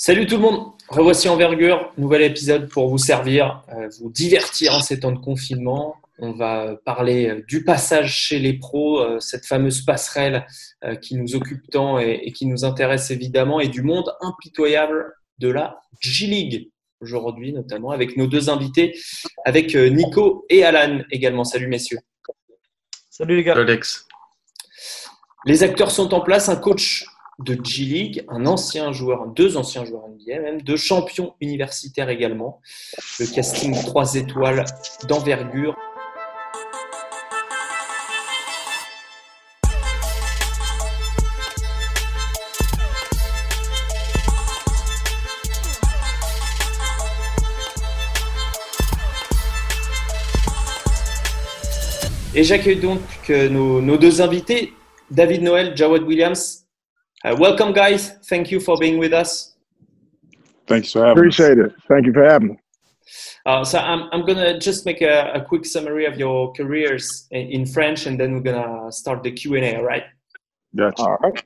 Salut tout le monde, revoici Envergure, nouvel épisode pour vous servir, euh, vous divertir en ces temps de confinement. On va parler euh, du passage chez les pros, euh, cette fameuse passerelle qui nous occupe tant et qui nous intéresse évidemment, et du monde impitoyable de la G-League aujourd'hui notamment, avec nos deux invités, avec Nico et Alan également. Salut messieurs. Salut les gars. Alex. Les acteurs sont en place, un coach de G-League, un ancien joueur, deux anciens joueurs NBA même, deux champions universitaires également. Le casting trois étoiles d'envergure. Et j'accueille donc nos, nos deux invités, David Noël, Jawad Williams. Uh, welcome, guys. Thank you for being with us. Thanks for having Appreciate us. it. Thank you for having me. Uh, so I'm, I'm going to just make a, a, quick summary of your careers in, in French, and then we're going to start the Q&A, all right? Gotcha. All right.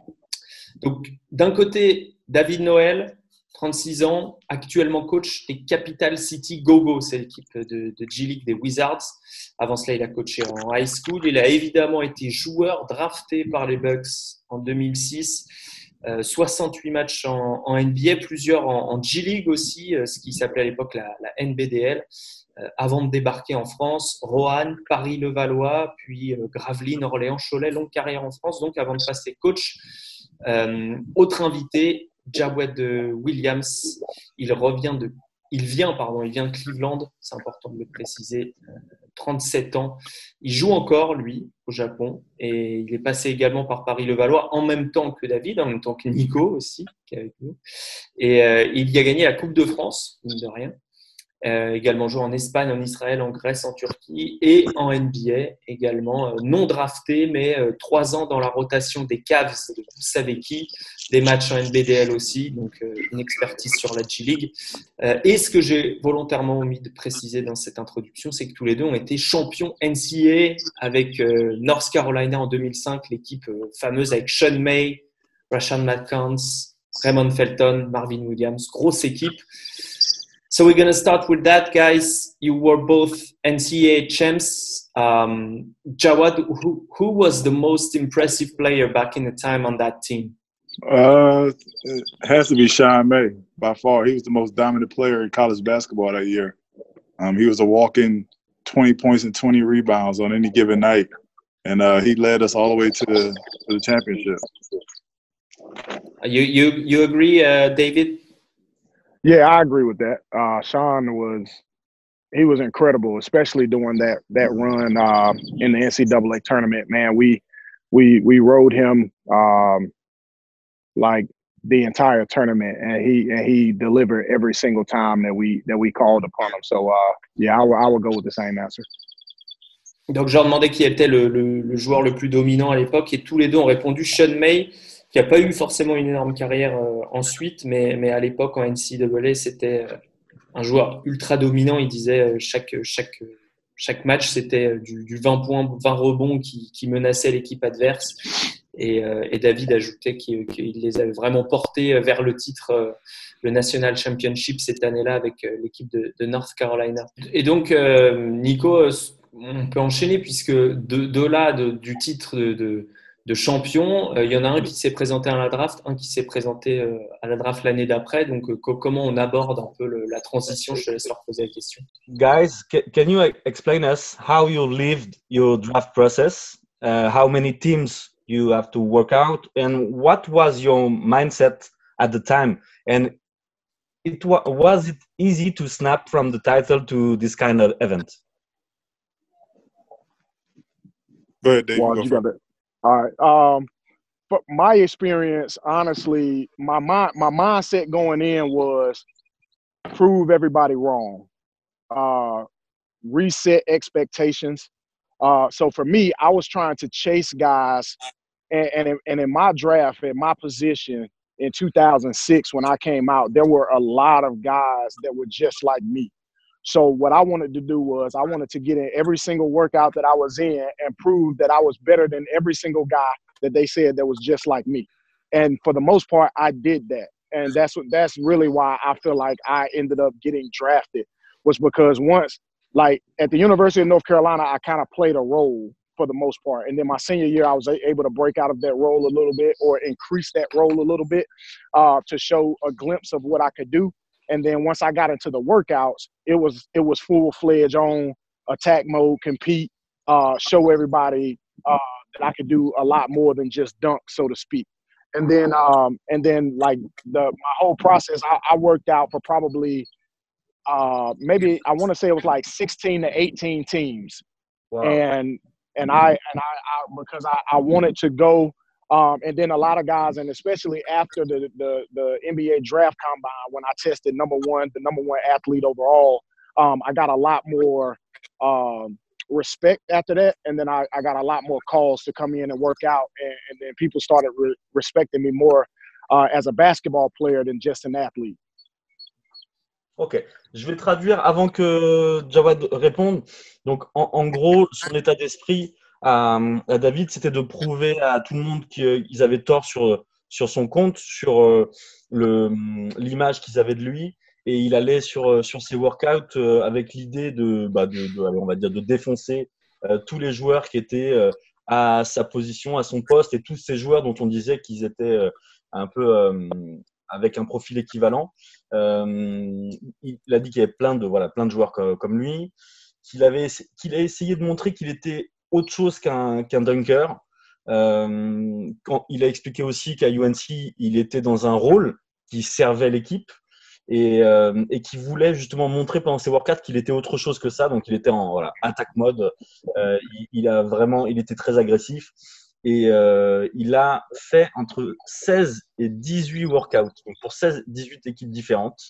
Donc, d'un côté, David Noël, 36 ans, actuellement coach des Capital City Gogo, c'est l'équipe de, de G-League des Wizards. Avant cela, il a coaché en high school. Il a évidemment été joueur drafté par les Bucks en 2006. 68 euh, matchs en, NBA, plusieurs en, G-League aussi, euh, ce qui s'appelait à l'époque la, NBDL, euh, avant de débarquer en France. Roanne, Paris-Levallois, puis Gravelines, Orléans, Cholet, longue carrière en France, donc avant de passer coach. autre invité, Jawed Williams, il revient de il vient, pardon, il vient de Cleveland, c'est important de le préciser, 37 ans. Il joue encore, lui, au Japon, et il est passé également par Paris-Levallois en même temps que David, en même temps que Nico aussi, qui est avec nous. Et euh, il y a gagné la Coupe de France, mine de rien. Euh, également joué en Espagne, en Israël, en Grèce, en Turquie et en NBA également. Euh, non drafté, mais euh, trois ans dans la rotation des Cavs, vous savez qui, des matchs en NBDL aussi, donc une expertise sur la G-League. et ce que j'ai volontairement omis de préciser dans cette introduction, c'est que tous les deux ont été champions NCAA avec North Carolina en 2005, l'équipe fameuse avec Sean May, Rashan McCants, Raymond Felton, Marvin Williams, grosse équipe. So we're going to start with that, guys. You were both NCAA champs. Um, Jawad, who, who was the most impressive player back in the time on that team? Uh, it has to be Sean May by far. He was the most dominant player in college basketball that year. Um, he was a walk-in 20 points and 20 rebounds on any given night, and uh, he led us all the way to the to the championship. You you you agree, uh, David? Yeah, I agree with that. Uh, Sean was he was incredible, especially during that that run uh, in the NCAA tournament. Man, we we we rode him um, like the entire tournament, and he and he delivered every single time that we that we called upon him. So uh, yeah, I, I would go with the same answer. Donc, je leur demandais qui était le, le, le, joueur le plus dominant à l'époque, et tous les deux ont répondu Sean May. Qui n'a pas eu forcément une énorme carrière euh, ensuite, mais, mais à l'époque en NCAA, c'était euh, un joueur ultra dominant. Il disait euh, chaque, chaque, chaque match, c'était du, du, 20 points, 20 rebonds qui, qui menaçait l'équipe adverse. Et, David ajoutait qu'il les avait vraiment portés vers le titre, le National Championship cette année-là avec l'équipe de, North Carolina. Et donc, Nico, on peut enchaîner puisque de, là, du titre de, de champions. Euh, il y en a un qui s'est présenté à la draft, un qui s'est présenté euh, à la draft l'année d'après. Donc, euh, comment on aborde un peu le, la transition Je te laisse leur poser la question? Guys, can you explain us how you lived your draft process? Uh, how many teams you have to work out, and what was your mindset at the time? And it was it easy to snap from the title to this kind of event? Go ahead, Dave. Well, you all right. Um, but my experience, honestly, my mind, my mindset going in was prove everybody wrong, uh, reset expectations. Uh, so for me, I was trying to chase guys, and, and in, and in my draft, in my position in 2006 when I came out, there were a lot of guys that were just like me. So what I wanted to do was I wanted to get in every single workout that I was in and prove that I was better than every single guy that they said that was just like me. And for the most part, I did that. and that's what that's really why I feel like I ended up getting drafted was because once like at the University of North Carolina, I kind of played a role for the most part. And then my senior year, I was able to break out of that role a little bit or increase that role a little bit uh, to show a glimpse of what I could do. And then once I got into the workouts, it was it was full fledged on attack mode, compete, uh, show everybody uh, that I could do a lot more than just dunk, so to speak. And then um, and then like the my whole process, I, I worked out for probably uh, maybe I want to say it was like 16 to 18 teams. Wow. And and I and I, I because I, I wanted to go um, and then a lot of guys, and especially after the, the, the NBA draft combine, when I tested number one, the number one athlete overall, um, I got a lot more um, respect after that. And then I, I got a lot more calls to come in and work out. And, and then people started re- respecting me more uh, as a basketball player than just an athlete. Ok, je vais traduire avant que Jawad réponde. Donc, en, en gros, son état d'esprit à, à, David, c'était de prouver à tout le monde qu'ils avaient tort sur, sur son compte, sur euh, l'image qu'ils avaient de lui. Et il allait sur, sur ses workouts euh, avec l'idée de, bah de, de, on va dire, de défoncer euh, tous les joueurs qui étaient euh, à sa position, à son poste, et tous ces joueurs dont on disait qu'ils étaient euh, un peu avec un profil équivalent. Euh, il a dit qu'il y avait plein de, voilà, plein de joueurs comme lui, qu'il avait, qu'il a essayé de montrer qu'il était autre chose qu'un qu'un dunker. Euh, quand, il a expliqué aussi qu'à UNC, il était dans un rôle qui servait l'équipe et, euh, et qui voulait justement montrer pendant ses workouts qu'il était autre chose que ça. Donc, il était en voilà, attack mode. Euh, il, a vraiment, il était très agressif et euh, il a fait entre 16 et 18 workouts pour 16 18 équipes différentes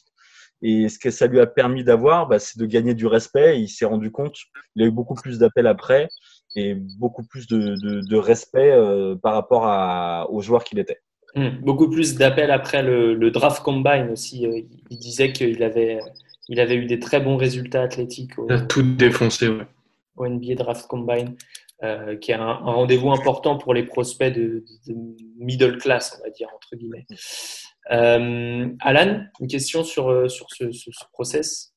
et ce que ça lui a permis d'avoir bah, c'est de gagner du respect il s'est rendu compte il a eu beaucoup plus d'appels après et beaucoup plus de, de, de respect euh, par rapport à, aux joueurs qu'il était mmh. beaucoup plus d'appels après le, le, draft combine aussi euh, il disait qu'il avait il avait eu des très bons résultats athlétiques au, il a tout défoncé ouais. au NBA draft combine euh, qui est un, un rendez-vous important pour les prospects de, de, middle class, on va dire, entre guillemets. Euh, Alan, une question sur, sur ce, ce, ce process?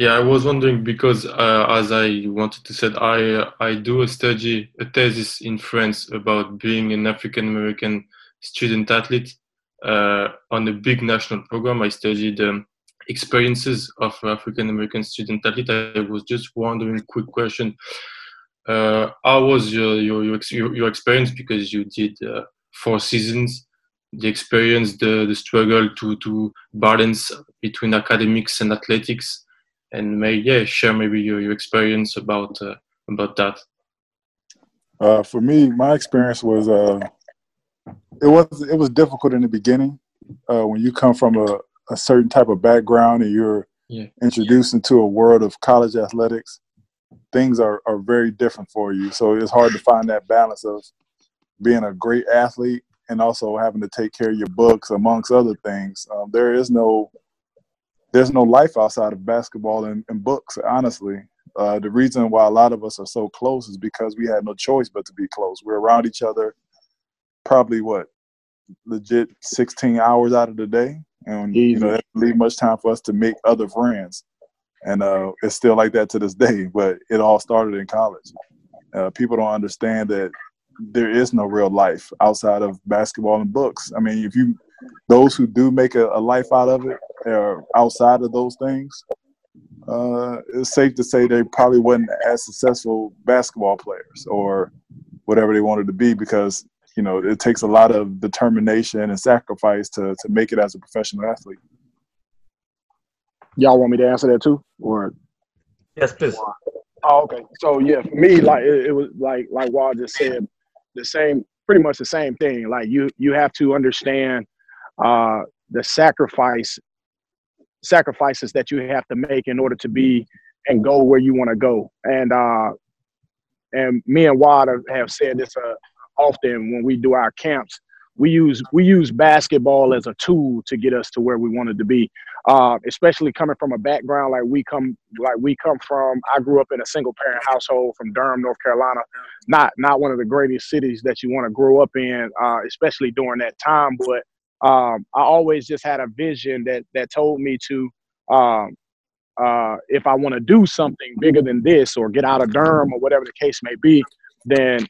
Yeah, I was wondering because, uh, as I wanted to say, I I do a study, a thesis in France about being an African American student athlete uh, on a big national program. I studied the experiences of African American student athlete. I was just wondering, quick question: uh, how was your, your your, your experience because you did uh, four seasons the experience the, the struggle to to balance between academics and athletics and may yeah share maybe your, your experience about uh, about that uh, for me my experience was uh, it was it was difficult in the beginning uh, when you come from a, a certain type of background and you're yeah. introduced into a world of college athletics things are, are very different for you. So it's hard to find that balance of being a great athlete and also having to take care of your books amongst other things. Um, there is no there's no life outside of basketball and, and books, honestly. Uh, the reason why a lot of us are so close is because we had no choice but to be close. We're around each other probably what legit 16 hours out of the day and you know that leave much time for us to make other friends and uh, it's still like that to this day. But it all started in college. Uh, people don't understand that there is no real life outside of basketball and books. I mean, if you those who do make a, a life out of it or outside of those things, uh, it's safe to say they probably wasn't as successful basketball players or whatever they wanted to be because you know it takes a lot of determination and sacrifice to to make it as a professional athlete. Y'all want me to answer that too, or yes, please. Oh, okay. So yeah, for me, like it, it was like like Wad just said, the same, pretty much the same thing. Like you you have to understand uh, the sacrifice sacrifices that you have to make in order to be and go where you want to go. And uh, and me and Wad have said this uh, often when we do our camps we use we use basketball as a tool to get us to where we wanted to be. Uh, especially coming from a background like we come like we come from. I grew up in a single parent household from Durham, North Carolina. Not not one of the greatest cities that you want to grow up in, uh, especially during that time. But um, I always just had a vision that that told me to um, uh, if I want to do something bigger than this or get out of Durham or whatever the case may be, then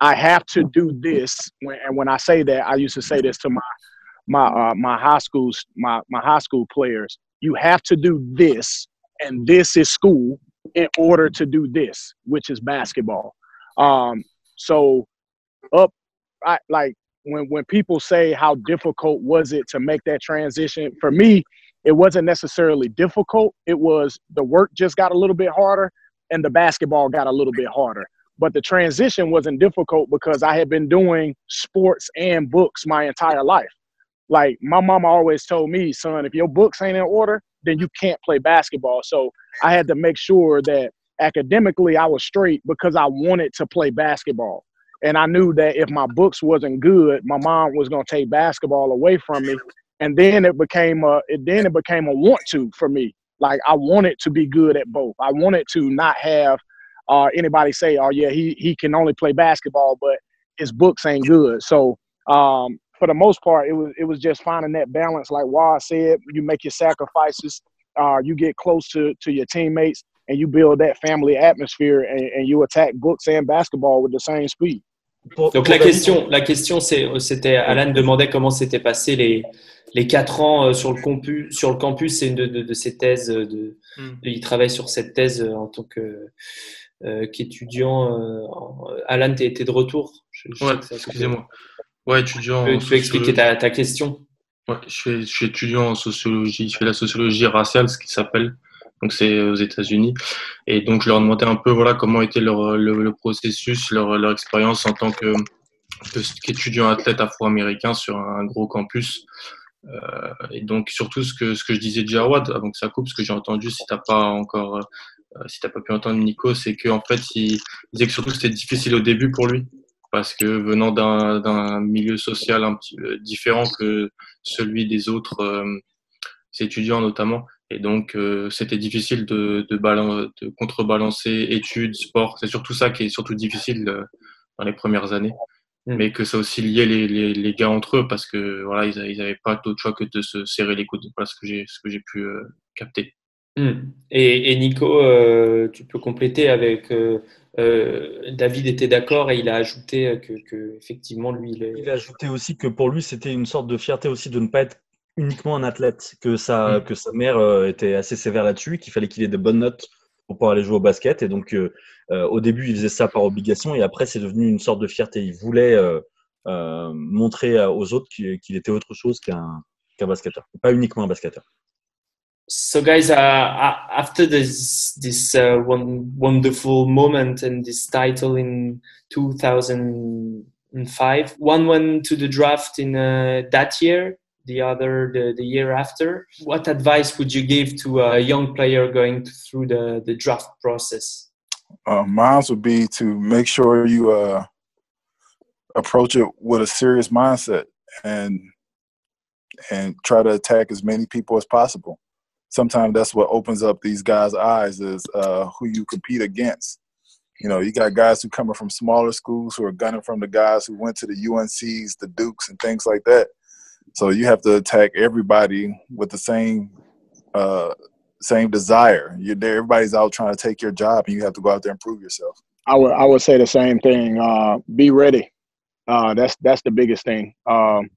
I have to do this. And when I say that, I used to say this to my my uh, my high schools my my high school players. You have to do this, and this is school in order to do this, which is basketball. Um, so up, I like when when people say how difficult was it to make that transition. For me, it wasn't necessarily difficult. It was the work just got a little bit harder, and the basketball got a little bit harder. But the transition wasn't difficult because I had been doing sports and books my entire life. Like my mama always told me, son, if your books ain't in order, then you can't play basketball. So I had to make sure that academically I was straight because I wanted to play basketball. And I knew that if my books wasn't good, my mom was gonna take basketball away from me. And then it became a it then it became a want to for me. Like I wanted to be good at both. I wanted to not have uh, anybody say, "Oh yeah, he he can only play basketball, but his books ain't good." So um, for the most part, it was it was just finding that balance. Like Wad said, you make your sacrifices, uh, you get close to to your teammates, and you build that family atmosphere, and, and you attack books and basketball with the same speed. Donc la question, la question, c'était Alan demandait comment s'étaient passés les les quatre ans euh, sur le campus. Sur le campus, c'est une de, de, de, ses thèses. De, mm. Il travaille sur cette thèse euh, en tant que euh, qu'étudiant. Euh, Alan, tu étais de retour? Je, je Ouais, excusez-moi. Ouais, étudiant. Tu peux expliquer ta, ta, question? Ouais, je suis étudiant en sociologie. Je fais la sociologie raciale, ce qui s'appelle. Donc c'est aux États-Unis. Et donc je leur demandais un peu voilà comment était leur le, le processus, leur, leur expérience en tant que qu'étudiant athlète afro-américain sur un gros campus. Euh, et donc surtout ce que ce que je disais de Jawad avant que ça coupe, ce que j'ai entendu, si t'as pas encore, euh, si t'as pas pu entendre Nico, c'est qu'en fait il, disait que surtout c'était difficile au début pour lui parce que venant d'un milieu social un petit différent que celui des autres euh, étudiants notamment. Et donc, euh, c'était difficile de, de, de, contrebalancer études, sport. C'est surtout ça qui est surtout difficile euh, dans les premières années. Mm. Mais que ça aussi lié les, les, les, gars entre eux parce que voilà, ils n'avaient pas d'autre choix que de se serrer les coudes. Voilà ce que j'ai ce que j'ai pu capter. Mm. Et, et, Nico, tu peux compléter avec euh, David était d'accord et il a ajouté que, que effectivement lui il, est... il, a ajouté aussi que pour lui c'était une sorte de fierté aussi de ne pas être uniquement un athlète que sa mm. que sa mère euh, était assez sévère là-dessus qu'il fallait qu'il ait de bonnes notes pour pouvoir aller jouer au basket. Et donc euh, euh au début il faisait ça par obligation. Et après c'est devenu une sorte de fierté. Il voulait euh, montrer aux autres qu'il était autre chose qu'un qu'un basketteur. Pas uniquement un basketteur. So guys uh, after this this uh, one wonderful moment and this title in 2005 one went to the draft in uh, that year the other the, the year after what advice would you give to a young player going through the, the draft process uh, mine would be to make sure you uh, approach it with a serious mindset and and try to attack as many people as possible sometimes that's what opens up these guys' eyes is uh, who you compete against. You know, you got guys who coming from smaller schools who are gunning from the guys who went to the UNCs, the Dukes, and things like that. So you have to attack everybody with the same uh, same desire. You're there, everybody's out trying to take your job, and you have to go out there and prove yourself. I would I would say the same thing. Uh, be ready. Uh, that's that's the biggest thing. Um,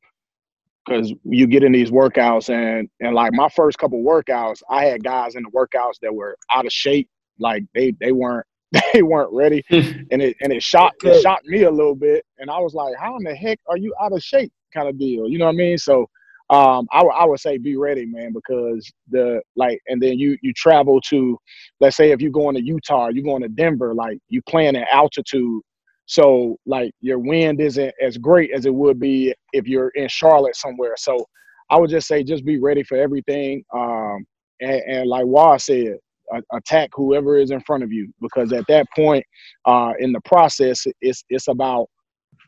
because you get in these workouts and and like my first couple workouts, I had guys in the workouts that were out of shape, like they they weren't they weren't ready, and it and it shocked it shocked me a little bit, and I was like, how in the heck are you out of shape, kind of deal, you know what I mean? So. Um, I, I would say be ready, man, because the like, and then you you travel to, let's say if you're going to Utah, you're going to Denver, like you playing at altitude, so like your wind isn't as great as it would be if you're in Charlotte somewhere. So I would just say just be ready for everything. Um, and, and like Wad said, attack whoever is in front of you because at that point uh, in the process, it's it's about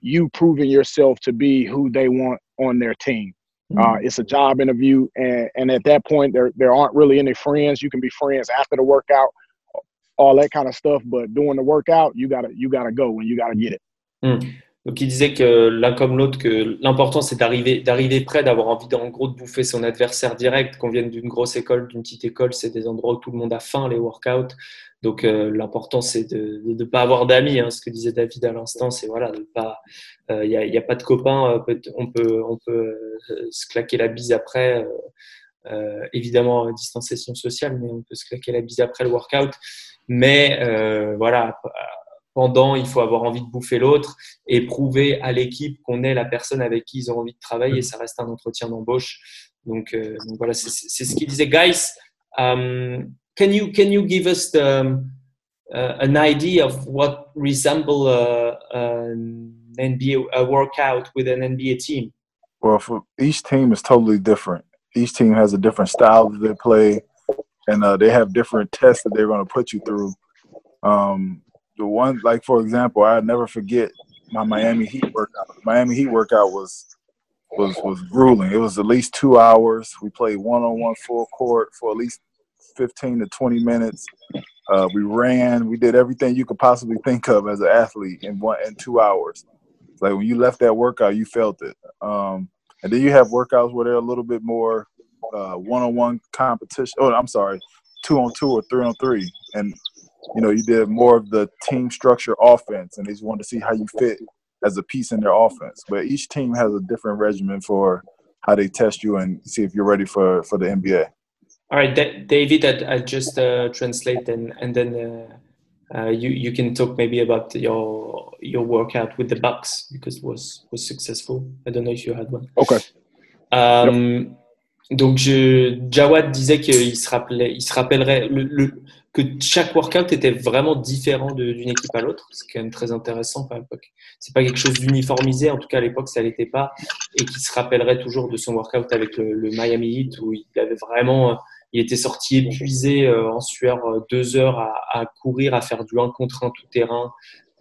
you proving yourself to be who they want on their team. Uh, mm-hmm. it's a job interview, and, and at that point, there there aren't really any friends. You can be friends after the workout, all that kind of stuff. But doing the workout, you gotta you gotta go and you gotta get it. Mm. Donc il disait que l'un comme l'autre, que l'important c'est d'arriver, d'arriver près, d'avoir envie en gros de bouffer son adversaire direct, qu'on vienne d'une grosse école, d'une petite école, c'est des endroits où tout le monde a faim, les workouts. Donc euh, l'important c'est de ne pas avoir d'amis, hein, ce que disait David à l'instant, c'est voilà, il euh, n'y a, y a, pas de copains, euh, on peut, on peut se claquer la bise après. évidemment, distanciation sociale, mais on peut se claquer la bise après le workout. Mais voilà, pendant, il faut avoir envie de bouffer l'autre et prouver à l'équipe qu'on est la personne avec qui ils ont envie de travailler. Ça reste un entretien d'embauche. Donc, euh, donc, voilà, c'est ce qu'il disait. Guys, um, can you can you give us the, um, uh, an idea of what resemble uh, an NBA a workout with an NBA team? Well, for each team is totally different. Each team has a different style that they play, and uh, they have different tests that they're going to put you through. Um, the one like for example, I never forget my Miami Heat workout. Miami Heat workout was was was grueling. It was at least two hours. We played one on one full court for at least fifteen to twenty minutes. Uh, we ran. We did everything you could possibly think of as an athlete in one in two hours. Like when you left that workout, you felt it. Um, and then you have workouts where they're a little bit more one on one competition. Oh, I'm sorry, two on two or three on three. And you know, you did more of the team structure offense, and they just wanted to see how you fit as a piece in their offense. But each team has a different regimen for how they test you and see if you're ready for for the NBA. All right, D- David, I, I just uh, translate and and then uh, uh, you you can talk maybe about your your workout with the Bucks because was was successful. I don't know if you had one. Okay. Um, yep. Donc je, Jawad disait qu'il se rappelait, il se rappellerait le, le que chaque workout était vraiment différent d'une équipe à l'autre. C'est quand même très intéressant à l'époque. C'est pas quelque chose d'uniformisé, en tout cas à l'époque ça l'était pas, et qui se rappellerait toujours de son workout avec le, Miami Heat où il avait vraiment, il était sorti épuisé euh, en sueur euh, deux heures à, courir, à faire du 1 contre 1 tout terrain,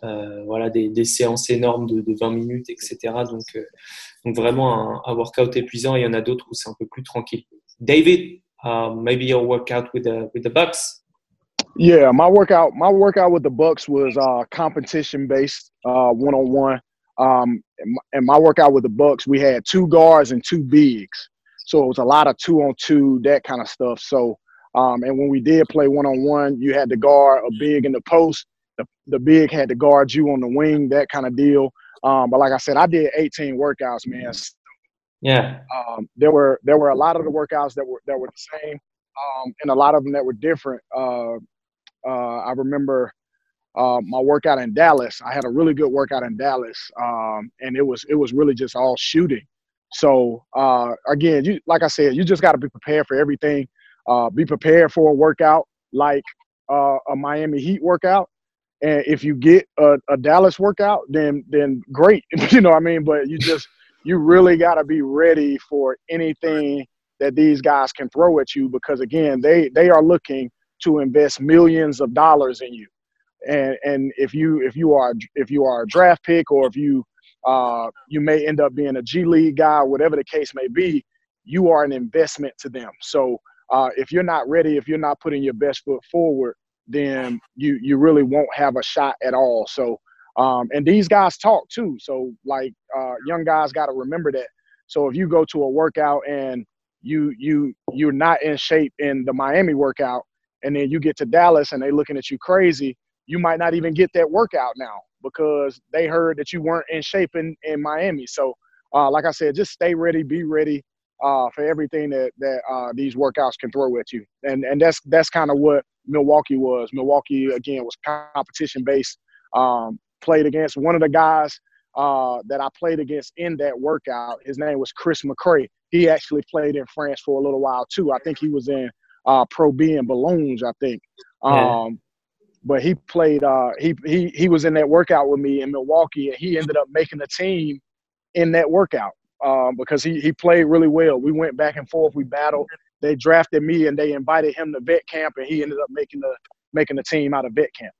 euh, voilà des, séances énormes de, de, 20 minutes, etc. Donc, euh, donc vraiment un, un, workout épuisant. Et il y en a d'autres où c'est un peu plus tranquille. David, uh, maybe your workout with the with the Bucks? Yeah, my workout my workout with the Bucks was uh, competition based, one on one. Um, and my workout with the Bucks, we had two guards and two bigs, so it was a lot of two on two, that kind of stuff. So, um, and when we did play one on one, you had to guard a big in the post. The, the big had to guard you on the wing, that kind of deal. Um, but like I said, I did 18 workouts, man. Yeah. Um, there were there were a lot of the workouts that were that were the same, um, and a lot of them that were different. Uh, uh, I remember uh, my workout in Dallas. I had a really good workout in Dallas, um, and it was it was really just all shooting. So uh, again, you like I said, you just got to be prepared for everything. Uh, be prepared for a workout like uh, a Miami Heat workout, and if you get a, a Dallas workout, then then great, you know what I mean. But you just you really got to be ready for anything that these guys can throw at you because again, they they are looking to invest millions of dollars in you. And and if you if you are if you are a draft pick or if you uh, you may end up being a G League guy, whatever the case may be, you are an investment to them. So uh, if you're not ready, if you're not putting your best foot forward, then you you really won't have a shot at all. So um, and these guys talk too. So like uh, young guys got to remember that. So if you go to a workout and you you you're not in shape in the Miami workout, and then you get to Dallas and they looking at you crazy, you might not even get that workout now because they heard that you weren't in shape in, in Miami. So, uh, like I said, just stay ready, be ready uh, for everything that that uh, these workouts can throw at you, and and that's that's kind of what Milwaukee was. Milwaukee again was competition based. Um, played against one of the guys uh, that I played against in that workout. His name was Chris McCray. He actually played in France for a little while too. I think he was in uh, Pro B and Boulogne, I think. Yeah. Um, but he played. Uh, he he he was in that workout with me in Milwaukee, and he ended up making the team in that workout um, because he he played really well. We went back and forth. We battled. They drafted me, and they invited him to vet camp, and he ended up making the making the team out of vet camp.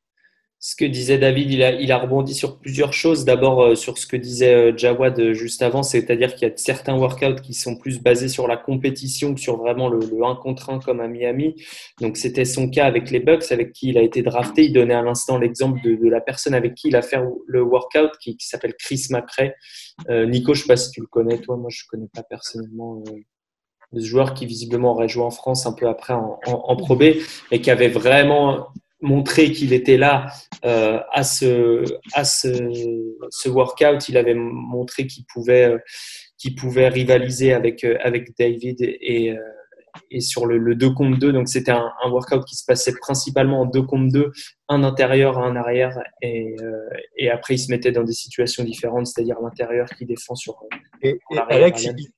Ce que disait David, il a, il a rebondi sur plusieurs choses. D'abord, euh, sur ce que disait euh, Jawad euh, juste avant, c'est-à-dire qu'il y a certains workouts qui sont plus basés sur la compétition que sur vraiment le, le 1 contre 1 comme à Miami. Donc, c'était son cas avec les Bucks, avec qui il a été drafté. Il donnait à l'instant l'exemple de, de, la personne avec qui il a fait le workout, qui, qui s'appelle Chris McRae. Euh, Nico, je ne sais pas si tu le connais, toi. Moi, je ne connais pas personnellement. Euh, ce joueur qui visiblement aurait joué en France un peu après en, en, en et qui avait vraiment montré qu'il était là euh, à ce à ce, ce, workout. Il avait montré qu'il pouvait euh, qu'il pouvait rivaliser avec euh, avec David et et sur le, le 2 contre 2. Donc c'était un, un, workout qui se passait principalement en 2 contre 2, un intérieur, un arrière, et, euh, et après il se mettait dans des situations différentes, c'est-à-dire l'intérieur qui défend sur. Et, et Alex, il,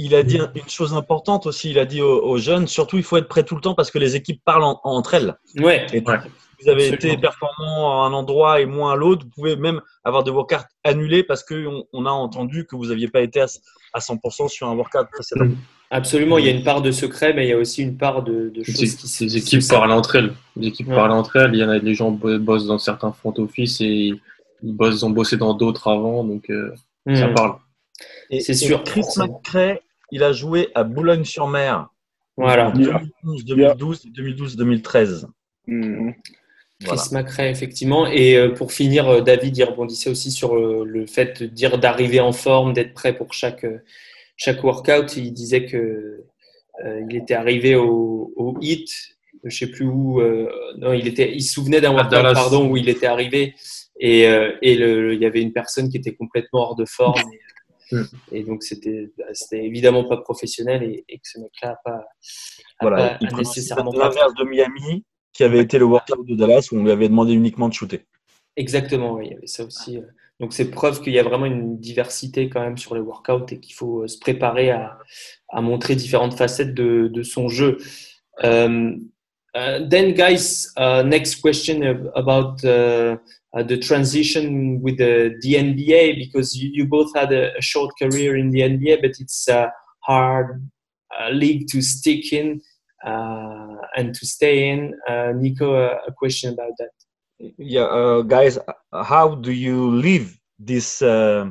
il, a dit une chose importante aussi. Il a dit aux, aux, jeunes, surtout il faut être prêt tout le temps parce que les équipes parlent en, entre elles. Ouais. Et ouais. Vous avez Absolument. été performant à un endroit et moins à l'autre. Vous pouvez même avoir des workouts annulés parce qu'on on a entendu que vous n'aviez pas été à, à 100% sur un workout précédent. Mmh. Absolument, il y a une part de secret, mais il y a aussi une part de, de choses qui Les équipes parlent entre elles. Les équipes ouais. parlent entre elles. Il y en a des gens bossent dans certains front office et ils bossent, ont bossé dans d'autres avant, donc euh, mmh. ça parle. C'est sûr. Chris McCray, il a joué à Boulogne-sur-Mer. Voilà. 2012, 2012, 2013. Mmh. Chris voilà. Macrae, effectivement. Et euh, pour finir, euh, David y rebondissait aussi sur euh, le fait de dire d'arriver en forme, d'être prêt pour chaque, chaque workout. Il disait que euh, il était arrivé au, au hit, je sais plus où. Euh, non, il était, il se souvenait d'un workout, pardon, où il était arrivé et, euh, et le, il y avait une personne qui était complètement hors de forme. Et, mm. et donc c'était, bah, c'était évidemment pas professionnel et, et que ce mec-là a pas, a voilà, pas, il nécessairement. L'inverse de Miami qui avait été le workout de Dallas où on lui avait demandé uniquement de shooter. Exactement, oui, il y avait ça aussi. euh. Donc c'est preuve qu'il y a vraiment une diversité quand même sur les workouts et qu'il faut euh, se préparer à, à montrer différentes facettes de, de son jeu. Um, uh, then, guys, uh, next question about uh, the transition with the, the NBA because you, you, both had a, a, short career in the NBA, but it's a hard uh, league to stick in uh, and to stay in. Uh, Nico, a question about that yeah uh, guys how do you live this uh,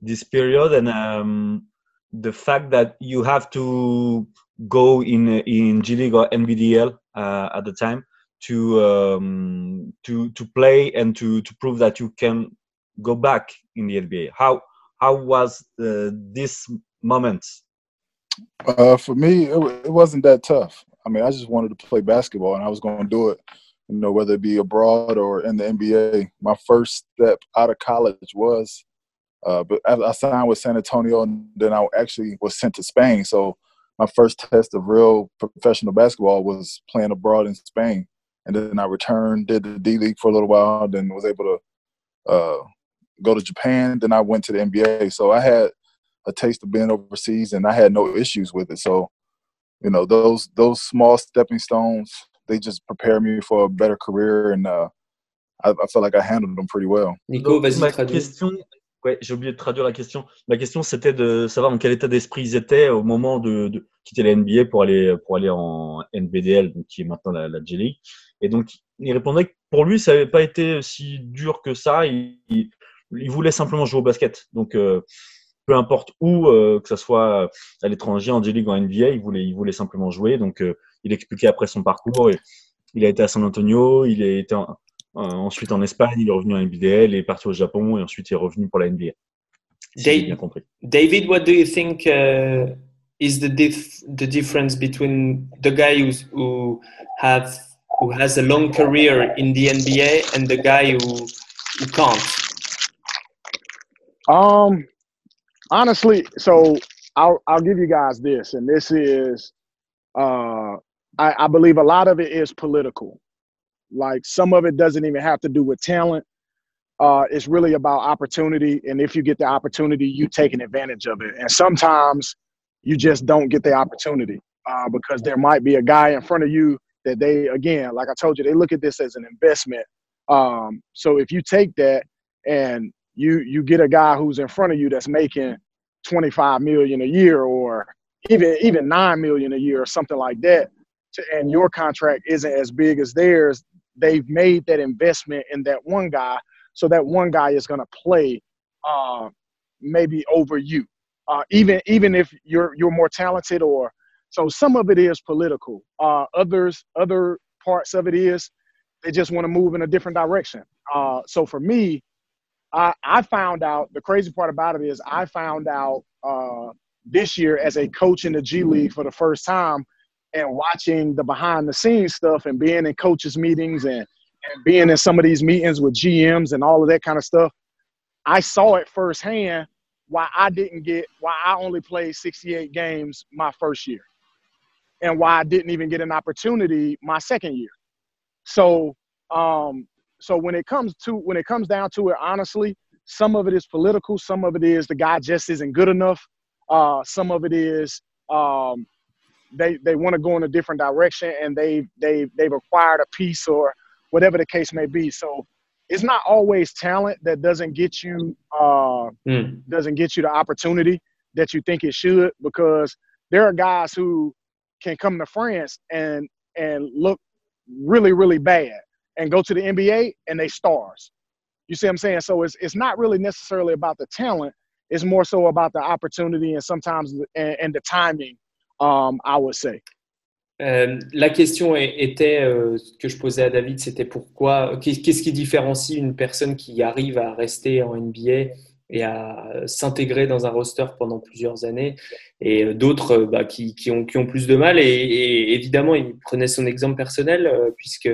this period and um, the fact that you have to go in in G League or NBDL uh, at the time to um, to to play and to to prove that you can go back in the NBA how how was uh, this moment uh, for me it, it wasn't that tough I mean I just wanted to play basketball and I was going to do it you know, whether it be abroad or in the NBA. My first step out of college was, uh, but I signed with San Antonio, and then I actually was sent to Spain. So my first test of real professional basketball was playing abroad in Spain, and then I returned, did the D League for a little while, then was able to uh, go to Japan. Then I went to the NBA. So I had a taste of being overseas, and I had no issues with it. So, you know, those those small stepping stones they just prepare me for a better career and uh, I, I felt like I handled them pretty well. Nico, vas-y, ma question, ouais, j'ai oublié de traduire la question. Ma question, c'était de savoir dans quel état d'esprit ils étaient au moment de, quitter la NBA pour aller pour aller en NBDL, donc qui est maintenant la, la G League. Et donc, il répondait que pour lui, ça n'avait pas été si dur que ça. Il, voulait simplement jouer au basket. Donc, euh, peu importe où, euh, que ce soit à l'étranger, en G-League ou en NBA, il voulait, il voulait simplement jouer. Donc, euh, il expliquait après son parcours. Il a été à San Antonio, il a été en, ensuite en Espagne, il est revenu en NBDL, il est parti au Japon et ensuite il est revenu pour la NBA. Si Dave, bien compris. David, what do you think uh, is the, dif the difference between the guy who, who, have, who has a long career in the NBA and the guy who, who can't? Um, honestly, so I'll I'll give you guys this, and this is uh I, I believe a lot of it is political. Like some of it doesn't even have to do with talent. Uh, it's really about opportunity, and if you get the opportunity, you taking advantage of it. And sometimes you just don't get the opportunity uh, because there might be a guy in front of you that they, again, like I told you, they look at this as an investment. Um, so if you take that and you you get a guy who's in front of you that's making 25 million a year or even even 9 million a year or something like that and your contract isn't as big as theirs they've made that investment in that one guy, so that one guy is going to play uh, maybe over you, uh, even even if you're you're more talented or so. Some of it is political. Uh, others other parts of it is they just want to move in a different direction. Uh, so for me, I, I found out the crazy part about it is I found out uh, this year as a coach in the G League for the first time and watching the behind the scenes stuff and being in coaches meetings and, and being in some of these meetings with GMs and all of that kind of stuff. I saw it firsthand why I didn't get why I only played 68 games my first year and why I didn't even get an opportunity my second year. So um so when it comes to when it comes down to it honestly, some of it is political, some of it is the guy just isn't good enough. Uh some of it is um they they want to go in a different direction and they they they've acquired a piece or whatever the case may be. So it's not always talent that doesn't get you uh, mm. doesn't get you the opportunity that you think it should because there are guys who can come to France and and look really really bad and go to the NBA and they stars. You see what I'm saying? So it's it's not really necessarily about the talent. It's more so about the opportunity and sometimes and, and the timing. Um, I would say. Euh, la question était euh, que je posais à David, c'était pourquoi, qu'est-ce qui différencie une personne qui arrive à rester en NBA et à s'intégrer dans un roster pendant plusieurs années et euh, d'autres bah, qui, ont, plus de mal. Et, évidemment, il prenait son exemple personnel puisque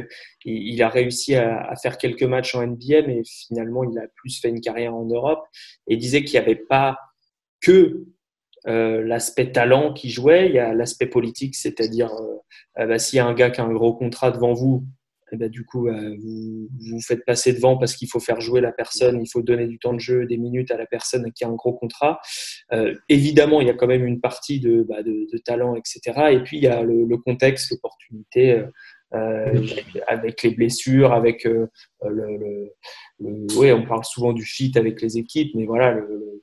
il, a réussi à, faire quelques matchs en NBA, mais finalement, il a plus fait une carrière en Europe et disait qu'il n'y avait pas que euh, l'aspect talent qui jouait, il y a l'aspect politique, c'est-à-dire euh, euh, bah, s'il y a un gars qui a un gros contrat devant vous, et eh ben, du coup, vous vous faites passer devant parce qu'il faut faire jouer la personne, il faut donner du temps de jeu, des minutes à la personne qui a un gros contrat. évidemment, il y a quand même une partie de, bah, de, talent, etc. Et puis, il y a le, contexte, l'opportunité. Euh, avec les blessures, avec le, le, le, oui, on parle souvent du fit avec les équipes, mais voilà, le,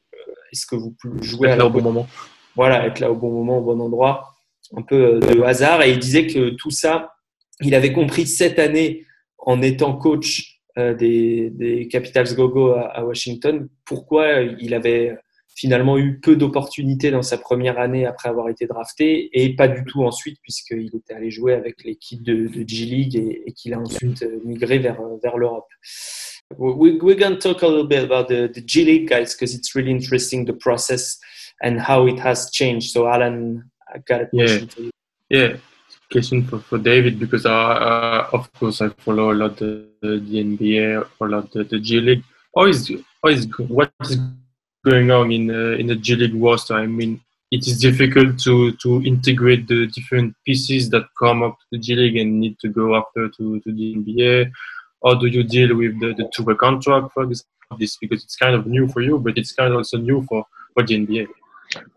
est-ce que vous jouez là au bon moment Voilà, être là au bon moment, au bon endroit, un peu euh, de hasard. Et il disait que tout ça, il avait compris cette année en étant coach euh, des, des Capitals Gogo à, à Washington, pourquoi il avait finalement eu peu d'opportunités dans sa première année après avoir été drafté et pas du tout ensuite puisqu'il était allé jouer avec l'équipe de, de G-League et, et qu'il a ensuite euh, migré vers, vers l'Europe. We, we're going to talk a little bit about the, the G League guys because it's really interesting the process and how it has changed. So, Alan, I got a question yeah. for you. Yeah, question for, for David because I, uh, of course, I follow a lot the, the, NBA, a lot the, the G League. Always, always, what is going on in the, in the G League roster? I mean, it is difficult to, to integrate the different pieces that come up to the G League and need to go after to, to the NBA how do you deal with the, the two-way contract for this, this because it's kind of new for you, but it's kind of also new for, for the NBA.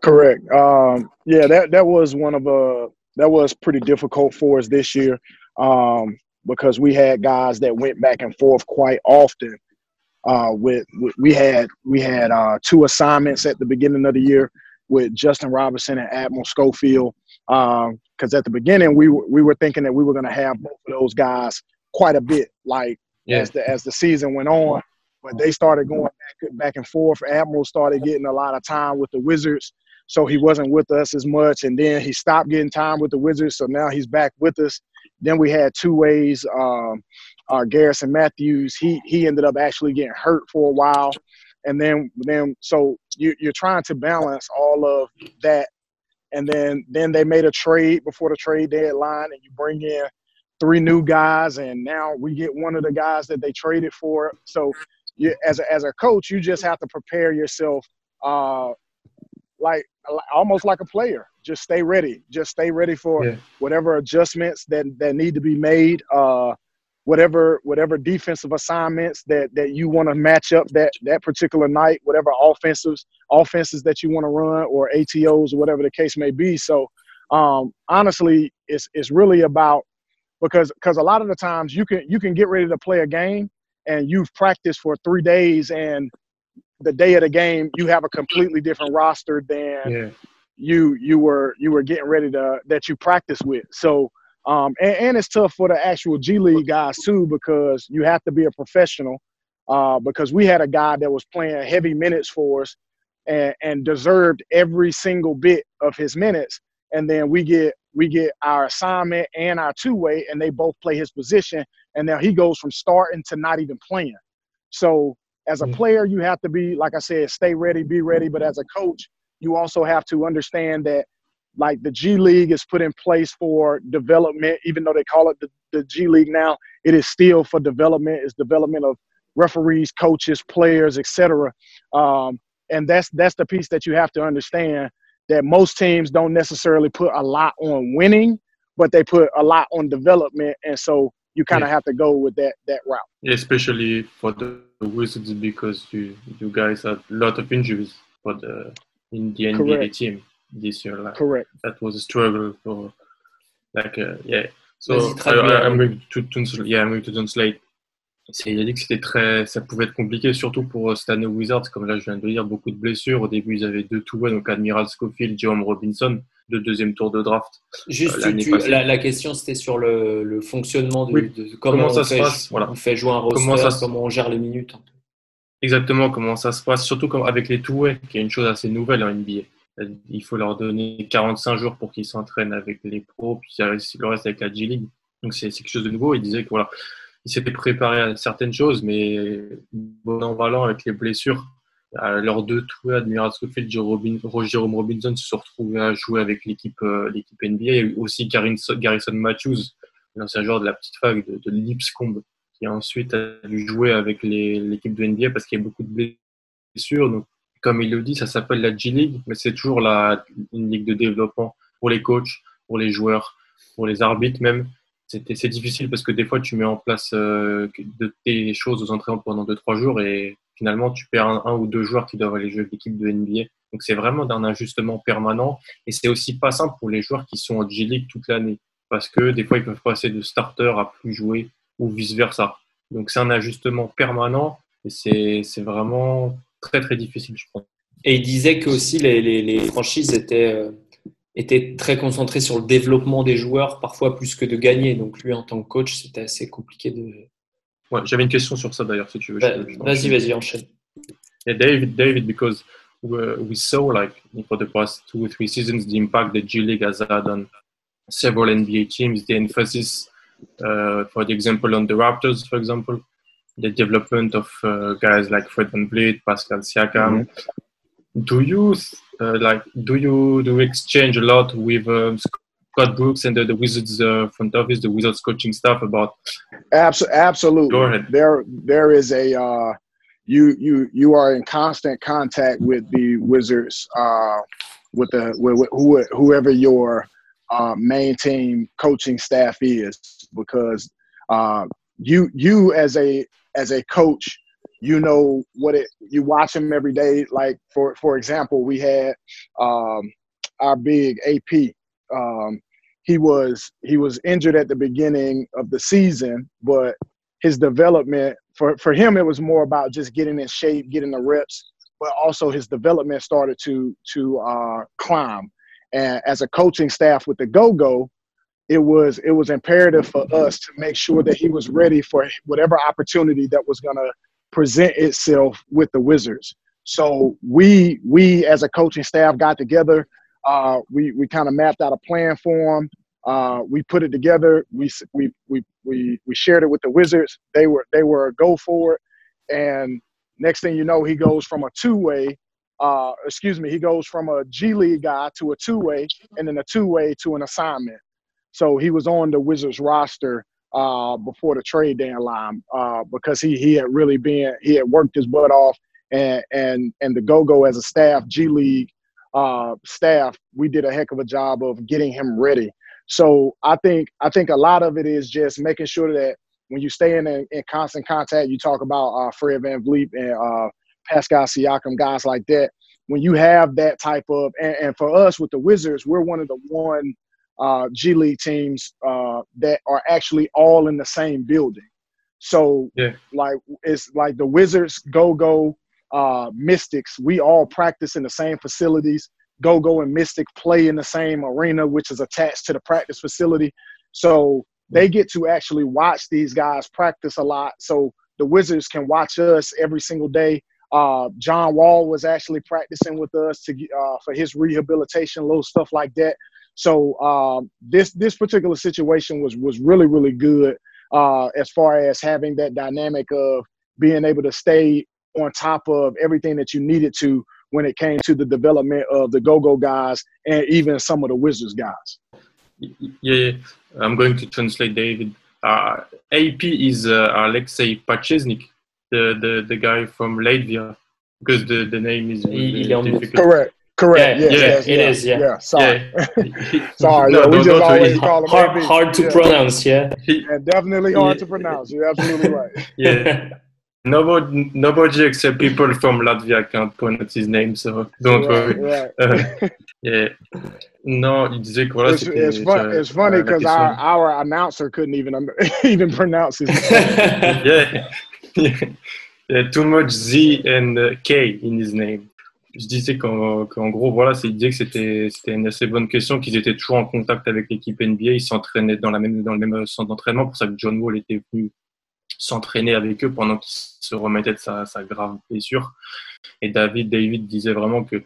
Correct. Um, yeah, that that was one of uh that was pretty difficult for us this year um, because we had guys that went back and forth quite often. Uh, with, with we had we had uh, two assignments at the beginning of the year with Justin Robinson and Admiral Schofield because um, at the beginning we we were thinking that we were going to have both of those guys quite a bit, like yeah. as the as the season went on. But they started going back, back and forth. Admiral started getting a lot of time with the Wizards, so he wasn't with us as much. And then he stopped getting time with the Wizards, so now he's back with us. Then we had two ways. Um, uh, Garrison Matthews, he he ended up actually getting hurt for a while, and then then so you, you're trying to balance all of that, and then then they made a trade before the trade deadline, and you bring in three new guys, and now we get one of the guys that they traded for. So, you, as a, as a coach, you just have to prepare yourself, uh, like almost like a player. Just stay ready. Just stay ready for yeah. whatever adjustments that that need to be made. Uh, whatever whatever defensive assignments that that you want to match up that that particular night. Whatever offensives offenses that you want to run or ATOs or whatever the case may be. So. Um, honestly, it's it's really about because because a lot of the times you can you can get ready to play a game and you've practiced for three days and the day of the game you have a completely different roster than yeah. you you were you were getting ready to that you practice with so Um, and, and, it's tough for the actual G League guys too because you have to be a professional. Uh, because we had a guy that was playing heavy minutes for us and, and deserved every single bit of his minutes. And then we get we get our assignment and our two way, and they both play his position. And now he goes from starting to not even playing. So as a mm. player, you have to be, like I said, stay ready, be ready. But as a coach, you also have to understand that like the G League is put in place for development, even though they call it the, the G League now, it is still for development, it's development of referees, coaches, players, etc. Um, and that's that's the piece that you have to understand that most teams don't necessarily put a lot on winning, but they put a lot on development, and so you kind of yeah. have to go with that that route. Especially for the Wizards because you you guys had a lot of injuries for the in the NBA Correct. team this year. Like, Correct. That was a struggle for like uh, yeah. So I, I, I'm going to, to yeah I'm going to translate il a dit que c'était très, ça pouvait être compliqué, surtout pour euh, Stanley Wizards, comme là je viens de dire, beaucoup de blessures. Au début, ils avaient deux tout donc Admiral Schofield, Jerome Robinson, de deuxième tour de draft. Juste, euh, la, question c'était sur le, fonctionnement de, comment, ça se passe. Voilà. On fait jouer un roster, comment, ça, comment on gère les minutes. Exactement, comment ça se passe, surtout avec les two-way, qui est une chose assez nouvelle en NBA. Il faut leur donner 45 jours pour qu'ils s'entraînent avec les pros, puis le reste avec la G-League. Donc c'est quelque chose de nouveau. Il disait que voilà, il s'était préparé à certaines choses, mais bon en valant avec les blessures, leurs deux trous, Admiral Scofield et Jérôme Robinson se sont retrouvés à jouer avec l'équipe euh, l'équipe NBA. et aussi Garrison Matthews, l'ancien joueur de la petite fac de, Lipscomb, qui a ensuite dû jouer avec l'équipe de NBA parce qu'il y a beaucoup de blessures. Donc, comme il le dit, ça s'appelle la G-League, mais c'est toujours la, une ligue de développement pour les coachs, pour les joueurs, pour les arbitres même c'est difficile parce que des fois, tu mets en place euh, tes choses aux entraînements pendant 2-3 jours et finalement, tu perds un, ou deux joueurs qui doivent aller jouer l'équipe de NBA. Donc, c'est vraiment d'un ajustement permanent et c'est aussi pas simple pour les joueurs qui sont en G-League toute l'année parce que des fois, ils peuvent passer de starter à plus jouer ou vice-versa. Donc, c'est un ajustement permanent et c'est vraiment très, très difficile, je pense. Et il disait que aussi les, les, les franchises étaient euh, était très concentré sur le développement des joueurs, parfois plus que de gagner. Donc lui, en tant que coach, c'était assez compliqué de. Ouais, j'avais une question sur ça d'ailleurs, si tu veux. Bah, vas-y, vas-y, enchaîne. Yeah, David, David, because we saw like for the past two or three seasons the impact the G League has had on several NBA teams. The emphasis, uh, for the example, on the Raptors, for example, the development of uh, guys like Fred VanVleet, Pascal Siakam. Mm-hmm. Do you like do you do you exchange a lot with um, Scott Brooks and the, the Wizards uh, front office, the Wizards coaching staff about? Absolutely, absolutely. Go ahead. There, there is a uh, you you you are in constant contact with the Wizards, uh, with the with, with whoever your uh, main team coaching staff is, because uh, you you as a as a coach you know what it you watch him every day. Like for for example we had um our big ap um he was he was injured at the beginning of the season but his development for for him it was more about just getting in shape getting the reps but also his development started to to uh climb. And as a coaching staff with the go-go it was it was imperative for us to make sure that he was ready for whatever opportunity that was going to present itself with the Wizards. So we we as a coaching staff got together. Uh, we we kind of mapped out a plan for him. Uh, we put it together. We, we we we we shared it with the Wizards. They were they were a go for it. And next thing you know, he goes from a two way. Uh, excuse me, he goes from a G League guy to a two way, and then a two way to an assignment. So he was on the Wizards roster uh, before the trade deadline uh, because he he had really been he had worked his butt off and and and the Go-Go as a staff G League uh, staff we did a heck of a job of getting him ready. So I think I think a lot of it is just making sure that when you stay in, in, in constant contact, you talk about uh, Fred VanVleet and uh, Pascal Siakam, guys like that. When you have that type of, and, and for us with the Wizards, we're one of the one uh, G League teams uh, that are actually all in the same building. So, yeah. like it's like the Wizards, Go-Go, uh, Mystics. We all practice in the same facilities. Go-Go and Mystic play in the same arena, which is attached to the practice facility. So they get to actually watch these guys practice a lot. So the Wizards can watch us every single day. Uh, John Wall was actually practicing with us to uh, for his rehabilitation, little stuff like that. So um, this this particular situation was was really really good uh, as far as having that dynamic of being able to stay on top of everything that you needed to when it came to the development of the go-go guys and even some of the Wizards guys. Yeah, yeah. I'm going to translate David. Uh, AP is uh, Alexei Pachesnik, the, the, the guy from Latvia, because the, the name is really difficult. Correct. Correct. Yeah, yes, yeah, yes, it yes, is, yeah. Yeah. Sorry. Yeah. sorry. No, yeah, we just always call him hard, AP. hard to yeah. pronounce, yeah. Definitely hard Yeah. to pronounce. You're absolutely right. yeah. Nobody, nobody except people from Latvia can't pronounce his name, so don't right, worry. right. Euh, yeah. No, il disait que voilà, it's, it's, fun, it's funny because our, our announcer couldn't even even pronounce his name. Yeah. yeah. Too much Z and uh, K in his name. Je disais qu'en gros, voilà, c'est disait que c'était une assez bonne question, qu'ils étaient toujours en contact avec l'équipe NBA, ils s'entraînaient dans, la même, dans le même centre d'entraînement, pour ça que John Wall était venu s'entraîner avec eux pendant qu'il se remettait de sa, sa grave blessure. Et David, David disait vraiment que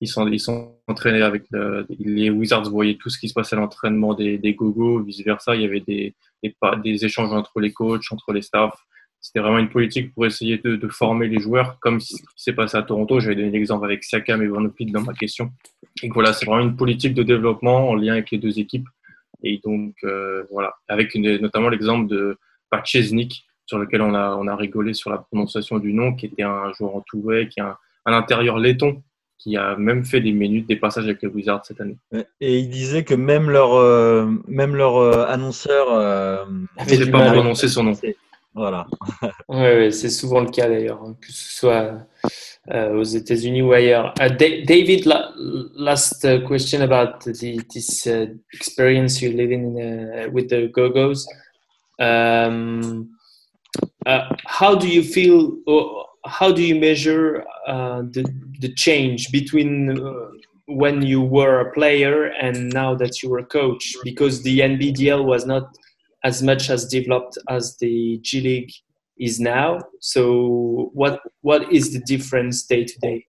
ils sont, ils sont entraînés avec le- les Wizards, voyaient tout ce qui se passait à l'entraînement des, des gogo, vice versa. Il y avait des, des, des échanges entre les coachs, entre les staffs. C'était vraiment une politique pour essayer de, de former les joueurs, comme ce qui s'est passé à Toronto. J'avais donné l'exemple avec Siakam et Van Vliet dans ma question. Et voilà, c'est vraiment une politique de développement en lien avec les deux équipes. Et donc, euh, voilà, avec une- notamment l'exemple de Pachesnik, sur lequel on a, on a rigolé sur la prononciation du nom, qui était un joueur en two-way, qui est un, un intérieur laiton, qui a même fait des minutes, des passages avec les Wizards cette année. Et il disait que même leur, euh, même leur euh, annonceur. euh, sais pas prononcer son nom. Voilà. Ouais, ouais, c'est souvent le cas d'ailleurs, hein, que ce soit euh, aux États-Unis ou ailleurs. Uh, Da- David, la- last question about the, this uh, experience you're living uh, with the Go-Go's. Um, uh, how do you feel, or how do you measure uh, the, the change between uh, when you were a player and now that you were a coach? Because the NBDL was not as much as developed as the G League is now. So what what is the difference day to day?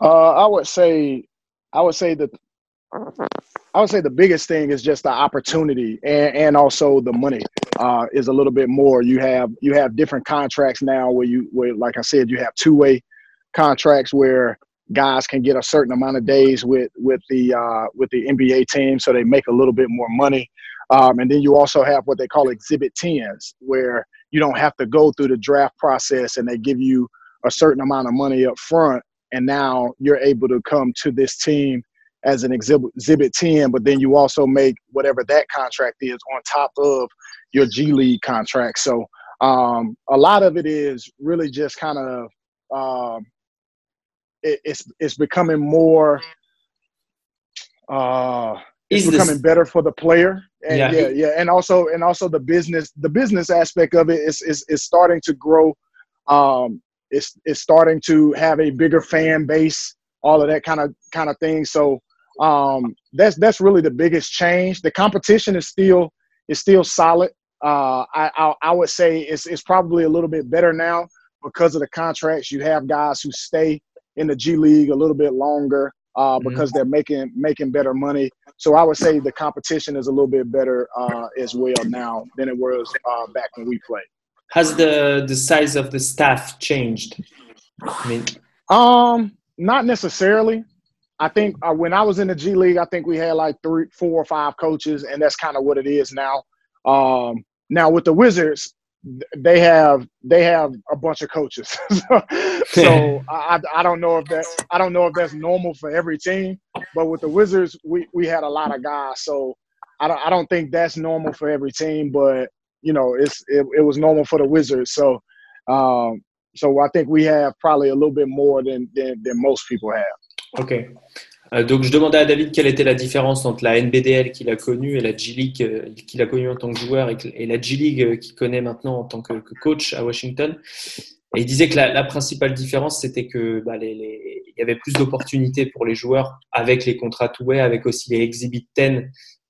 Uh, I would say, I would say that, I would say the biggest thing is just the opportunity and, and also the money uh, is a little bit more. You have you have different contracts now where you where like I said you have two way contracts where guys can get a certain amount of days with with the uh, with the NBA team, so they make a little bit more money. Um, and then you also have what they call exhibit tens, where you don't have to go through the draft process, and they give you a certain amount of money up front, and now you're able to come to this team as an exhibit, exhibit 10, but then you also make whatever that contract is on top of your G League contract. So um, a lot of it is really just kind of um, it, it's it's becoming more. Uh, it's becoming better for the player, and Yeah. yeah. yeah, and also and also the business the business aspect of it is is, is starting to grow. Um, it's it's starting to have a bigger fan base, all of that kind of kind of thing. So um, that's that's really the biggest change. The competition is still is still solid. Uh, I, I I would say it's it's probably a little bit better now because of the contracts. You have guys who stay in the G League a little bit longer uh, because they're making making better money. So I would say the competition is a little bit better uh, as well now than it was uh, back when we played. Has the the size of the staff changed? I mean, Um, not necessarily. I think uh, when I was in the G League, I think we had like three, four or five coaches, and that's kind of what it is now. Um, now with the Wizards, they have they have a bunch of coaches, so, so I, I don't know if that I don't know if that's normal for every team. But with the Wizards, we we had a lot of guys, so I don't I don't think that's normal for every team. But you know, it's it, it was normal for the Wizards, so. Um, so I think we have probably a little bit more than than, than most people have. ok. Euh, donc je demandais à David quelle était la différence entre la NBDL qu'il a connue et la G League euh, qu'il a connue en tant que joueur et, la G League euh, qu'il connaît maintenant en tant que, coach à Washington. Et il disait que la, principale différence, c'était que bah, il y avait plus d'opportunités pour les joueurs avec les contrats two-way, avec aussi les Exhibit 10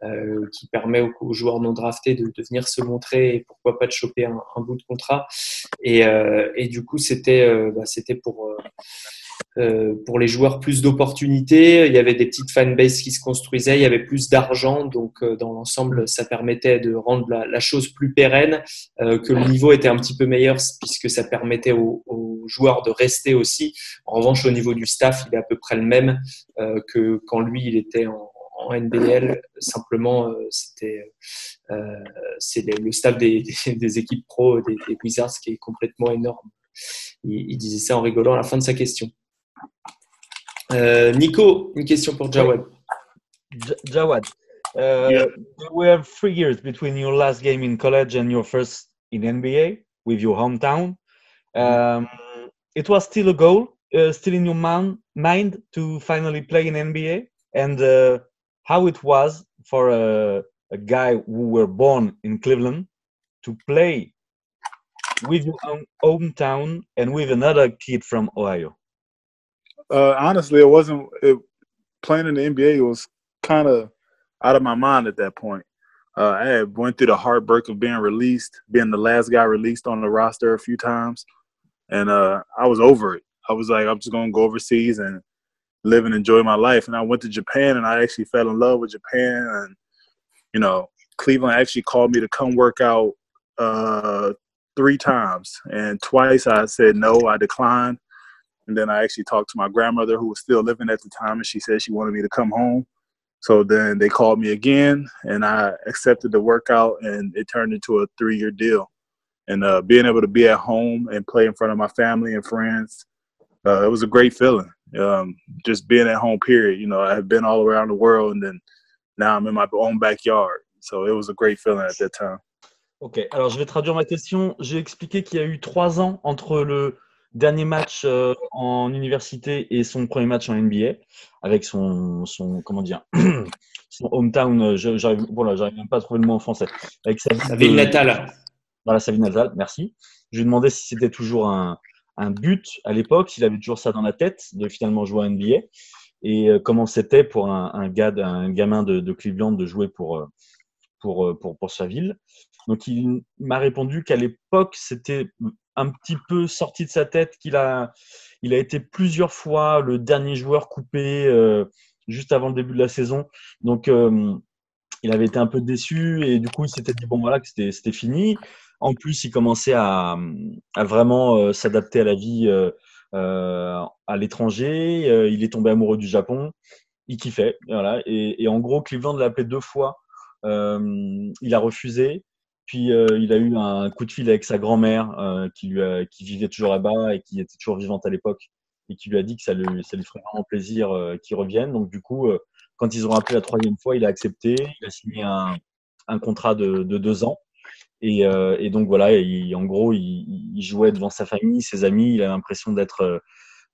euh, qui permet aux, joueurs non draftés de, venir se montrer et pourquoi pas de choper un, bout de contrat. Et, du coup, c'était euh, bah, pour euh, pour les joueurs plus d'opportunités. Il y avait des petites fanbases qui se construisaient, il y avait plus d'argent, donc euh, dans l'ensemble, ça permettait de rendre la, la chose plus pérenne, euh, que le niveau était un petit peu meilleur puisque ça permettait aux, aux, joueurs de rester aussi. En revanche, au niveau du staff, il est à peu près le même euh, que quand lui, il était en, en NBL. Simplement, euh, c'était c'est le staff des, des, des équipes pro des, des, Wizards qui est complètement énorme. Il, il disait ça en rigolant à la fin de sa question. Euh, Nico, une question pour Jawad. Jawad, uh, yeah. there were three years between your last game in college and your first in NBA with your hometown. Um, it was still a goal, uh, still in your man, mind to finally play in NBA, and uh, how it was for a, a guy who were born in Cleveland to play with your own hometown and with another kid from Ohio. Uh, honestly, it wasn't it, playing in the NBA was kind of out of my mind at that point. Uh, I had went through the heartbreak of being released, being the last guy released on the roster a few times, and uh, I was over it. I was like, I'm just gonna go overseas and live and enjoy my life. And I went to Japan, and I actually fell in love with Japan. And you know, Cleveland actually called me to come work out uh, three times, and twice I said no, I declined. And then I actually talked to my grandmother who was still living at the time, and she said she wanted me to come home. So then they called me again, and I accepted the workout, and it turned into a three-year deal. And uh, being able to be at home and play in front of my family and friends, uh, it was a great feeling. Um, just being at home, period. You know, I have been all around the world, and then now I'm in my own backyard. So it was a great feeling at that time. Ok, alors je vais traduire ma question. J'ai expliqué qu'il y a eu trois ans entre le dernier match euh, en université et son premier match en NBA avec son, son comment dire, son hometown. Euh, j'arrive, voilà, j'arrive même pas à trouver le mot en français. Avec sa, sa ville natale. Voilà, sa ville natale. Merci. Je lui demandais si c'était toujours un, un but à l'époque, s'il avait toujours ça dans la tête de finalement jouer à NBA et euh, comment c'était pour un, un, gars, un gamin de, de, Cleveland de jouer pour, pour, pour, pour sa ville. Donc il m'a répondu qu'à l'époque, c'était un petit peu sorti de sa tête qu'il a, il a été plusieurs fois le dernier joueur coupé euh, juste avant le début de la saison. Donc, euh, il avait été un peu déçu et du coup, il s'était dit bon voilà que c'était, fini. En plus, il commençait à, à vraiment euh, s'adapter à la vie euh, euh, à l'étranger. Il est tombé amoureux du Japon. Il kiffait, voilà. Et, et en gros, Cleveland l'a appelé deux fois. il a refusé. Puis euh, il a eu un coup de fil avec sa grand-mère euh, qui, lui qui vivait toujours là-bas et qui était toujours vivante à l'époque et qui lui a dit que ça lui, ça lui ferait vraiment plaisir euh, qu'il revienne. Donc du coup, quand ils ont appelé la troisième fois, il a accepté. Il a signé un, un contrat de, de, deux ans. Et, et donc voilà, il, en gros, il, jouait devant sa famille, ses amis. Il a l'impression d'être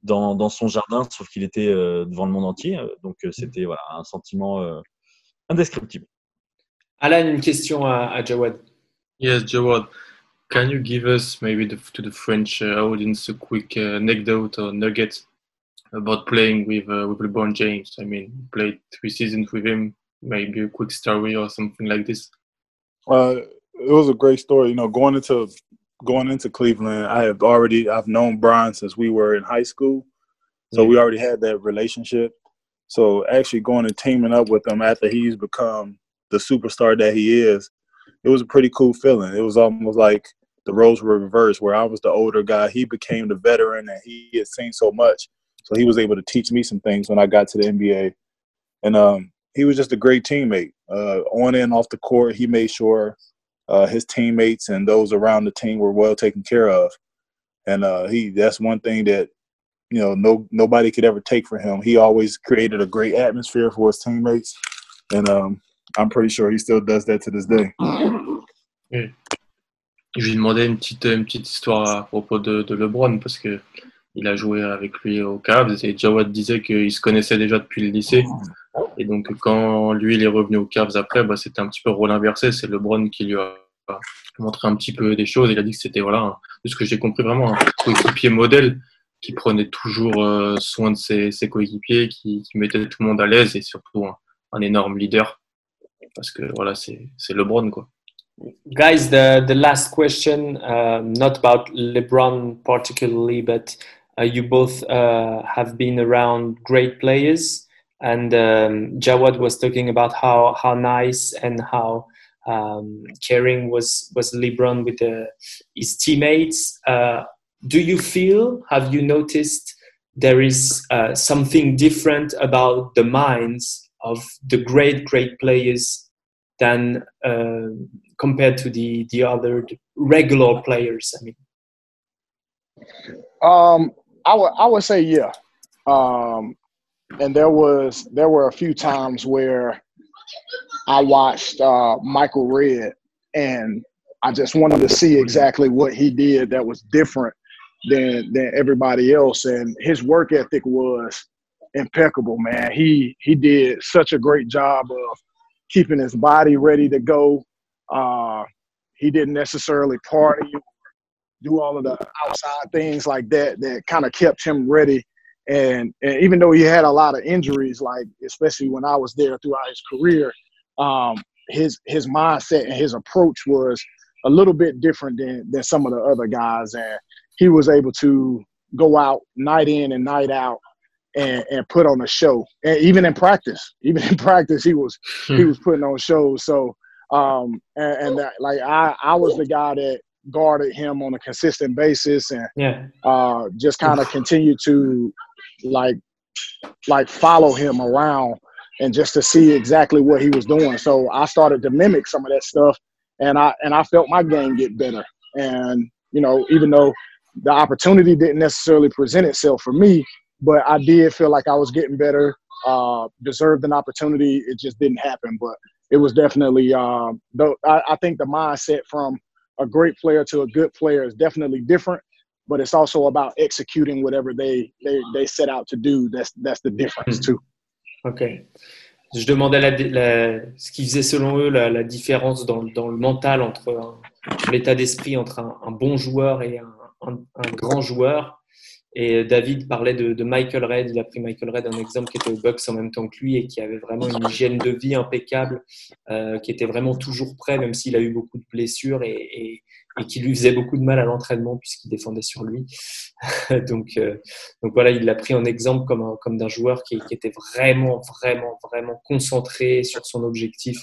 dans, dans, son jardin, sauf qu'il était devant le monde entier. Donc c'était voilà, un sentiment indescriptible. Alan, une question à Jawad. Yes, Jawad, can you give us maybe the, to the French uh, audience a quick uh, anecdote or nugget about playing with uh, with LeBron James? I mean, played three seasons with him. Maybe a quick story or something like this. Uh, it was a great story. You know, going into going into Cleveland, I have already I've known Bron since we were in high school, so yeah. we already had that relationship. So actually going and teaming up with him after he's become the superstar that he is, it was a pretty cool feeling. It was almost like the roles were reversed, where I was the older guy, he became the veteran, and he had seen so much, so he was able to teach me some things when I got to the NBA. And um, he was just a great teammate. Uh, on and off the court, he made sure uh, his teammates and those around the team were well taken care of. And uh, he that's one thing that you know no nobody could ever take from him. He always created a great atmosphere for his teammates, and um, I'm pretty sure he still does that to this day. Je lui demandais une petite, une petite histoire à propos de, de LeBron parce que il a joué avec lui au Cavs et Jawad disait qu'il se connaissait déjà depuis le lycée. Et donc, quand lui, il est revenu au Cavs après, bah, c'était un petit peu rôle inversé. C'est LeBron qui lui a montré un petit peu des choses. Il a dit que c'était, voilà, de ce que j'ai compris, vraiment un coéquipier modèle. qui prenait toujours euh, soin de ses, ses coéquipiers, qui, mettait tout le monde à l'aise et surtout un, énorme leader. Parce que voilà, c'est LeBron quoi. Guys, the, the last question, uh, not about LeBron particularly, but uh, you both uh, have been around great players. And um, Jawad was talking about how, how nice and how um, caring was, was LeBron with the, his teammates. Uh, do you feel, have you noticed there is uh, something different about the minds of the great, great players than uh, compared to the, the other regular players? I mean, um, I would I would say yeah, um, and there was there were a few times where I watched uh, Michael Redd, and I just wanted to see exactly what he did that was different than than everybody else. And his work ethic was impeccable, man. He he did such a great job of keeping his body ready to go. Uh, he didn't necessarily party, do all of the outside things like that that kind of kept him ready. And, and even though he had a lot of injuries, like especially when I was there throughout his career, um, his his mindset and his approach was a little bit different than than some of the other guys. And he was able to go out night in and night out and, and put on a show. And even in practice, even in practice, he was hmm. he was putting on shows. So um and, and that like I I was the guy that guarded him on a consistent basis and yeah. uh just kind of continue to like like follow him around and just to see exactly what he was doing. So I started to mimic some of that stuff and I and I felt my game get better. And you know, even though the opportunity didn't necessarily present itself for me, but I did feel like I was getting better, uh, deserved an opportunity. It just didn't happen, but it was definitely. Though I, I think the mindset from a great player to a good player is definitely different, but it's also about executing whatever they they, they set out to do. That's that's the difference too. Ok. Je demandais la, la, ce qui faisait selon eux la, la différence dans, dans, le mental entre l'état d'esprit entre un, un, bon joueur et un, un, un, grand joueur. Et David parlait de, de, Michael Red. Il a pris Michael Red, un exemple qui était au Bucks en même temps que lui et qui avait vraiment une hygiène de vie impeccable, euh, qui était vraiment toujours prêt, même s'il a eu beaucoup de blessures et, et, et qui lui faisait beaucoup de mal à l'entraînement puisqu'il défendait sur lui. donc, euh, donc voilà, il l'a pris en exemple comme, comme d'un joueur qui, était vraiment, vraiment, vraiment concentré sur son objectif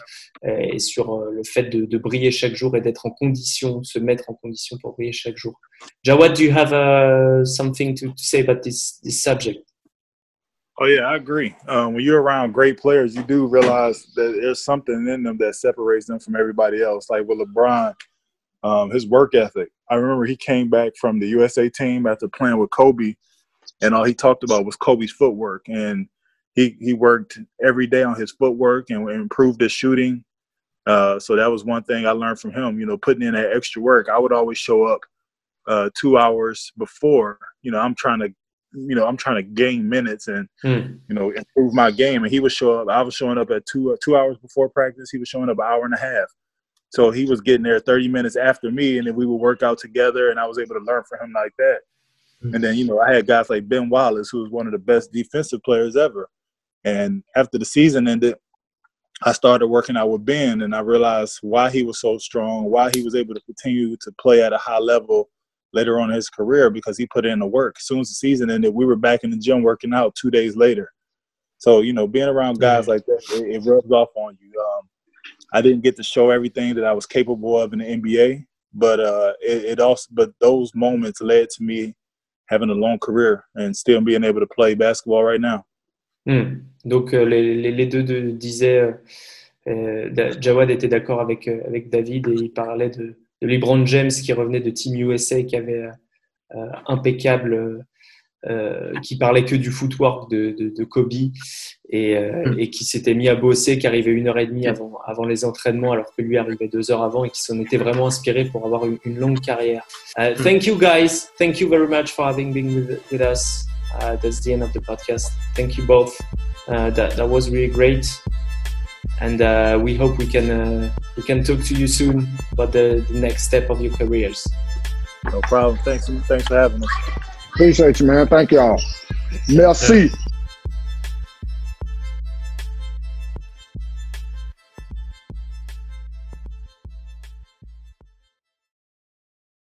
euh, et sur euh, le fait de, briller chaque jour et d'être en condition, se mettre en condition pour briller chaque jour. Jawad, do you have uh, something to, to say about this, this subject? Oh yeah, I agree. Um, when you're around great players, you do realize that there's something in them that separates them from everybody else. Like with LeBron, um, his work ethic. I remember he came back from the USA team after playing with Kobe, and all he talked about was Kobe's footwork. And he he worked every day on his footwork and improved his shooting. Uh, so that was one thing I learned from him. You know, putting in that extra work. I would always show up uh, two hours before. You know, I'm trying to, you know, I'm trying to gain minutes and mm. you know improve my game. And he would show up. I was showing up at two uh, two hours before practice. He was showing up an hour and a half. So he was getting there 30 minutes after me, and then we would work out together, and I was able to learn from him like that. Mm-hmm. And then, you know, I had guys like Ben Wallace, who was one of the best defensive players ever. And after the season ended, I started working out with Ben, and I realized why he was so strong, why he was able to continue to play at a high level later on in his career because he put in the work. As soon as the season ended, we were back in the gym working out two days later. So, you know, being around guys like that, it, it rubs off on you. Um, I didn't get to show everything that I was capable of in the NBA, but uh, it, it, also but those moments led to me having a long career and still being able to play basketball right now. Hmm. Donc euh, les, les, deux de, disaient, euh, euh Jawad était d'accord avec, euh, avec David et il parlait de, de, LeBron James qui revenait de Team USA qui avait euh, impeccable euh, qui parlait que du footwork de, de, de Kobe et, euh, hmm. et qui s'était mis à bosser, qui arrivait une heure et demie avant, avant les entraînements, alors que lui arrivait deux heures avant et qui s'en était vraiment inspiré pour avoir une, une longue carrière. Uh, hmm. thank you guys. Thank you very much for having been with, with us. Uh, that's the end of the podcast. Thank you both. Uh, that, that was really great. And uh, we hope we can uh, we can talk to you soon about the, the next step of your careers. No problem. Thanks. Thanks for having us. Appreciate you, man. Thank y'all. Merci.